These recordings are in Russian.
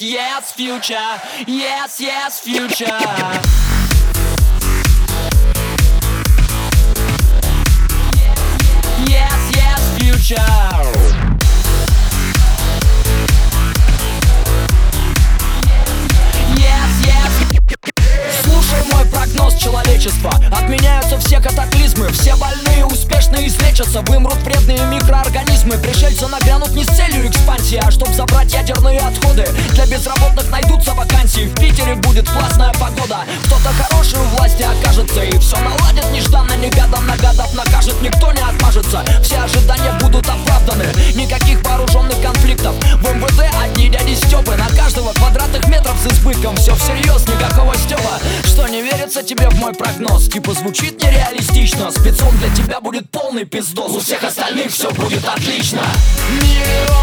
yes, future. Yes, yes, future. Человечества Отменяются все катаклизмы Все больные успешно излечатся Вымрут вредные микроорганизмы Пришельцы нагрянут не с целью экспансии А чтоб забрать ядерные отходы Для безработных найдутся вакансии. В Питере будет классная погода. Кто-то хороший у власти окажется. И все наладит нежданно-негаданно Гадов накажет, никто не отмажется. Все ожидания будут оправданы. Никаких вооруженных конфликтов. В МВД одни дяди Степы На каждого квадратных метров с избытком. Все всерьез, никакого Степа Что не верится тебе в мой прогноз? Типа звучит нереалистично. Спецом для тебя будет полный пиздос. У всех остальных все будет отлично. Миллионы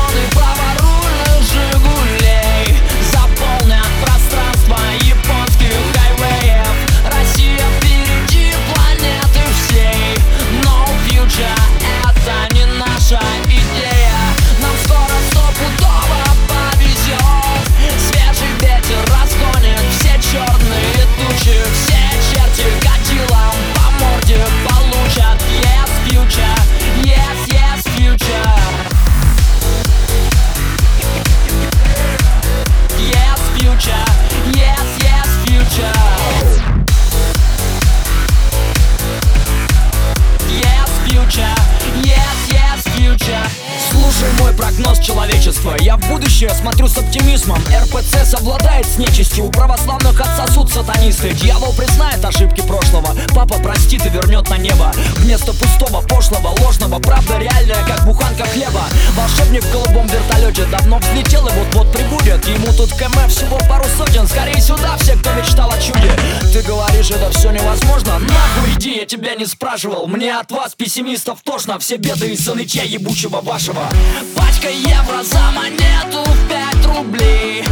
прогноз человечества. Я в будущее смотрю с оптимизмом. РПЦ совладает с нечистью. У православных отсосут сатанисты. Дьявол признает ошибки прошлого. Папа простит и вернет на небо. Вместо пустого, пошлого, ложного Правда реальная, как буханка хлеба. Волшебник в голубом вертолете Давно взлетел и вот-вот прибудет. Ему тут КМ всего пару сотен. Скорее сюда все, кто мечтал о чуде. Ты говоришь, это все невозможно. Нахуй иди, я тебя не спрашивал. Мне от вас, пессимистов, тошно. Все беды из СНЧ ебучего вашего Пачка евро за монету в пять рублей.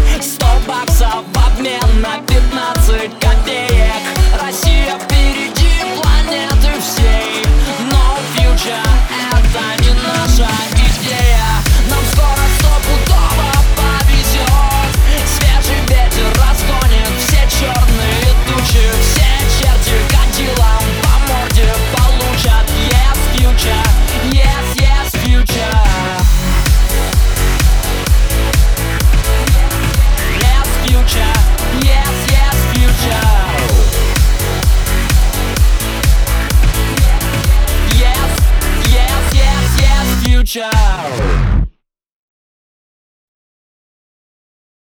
future.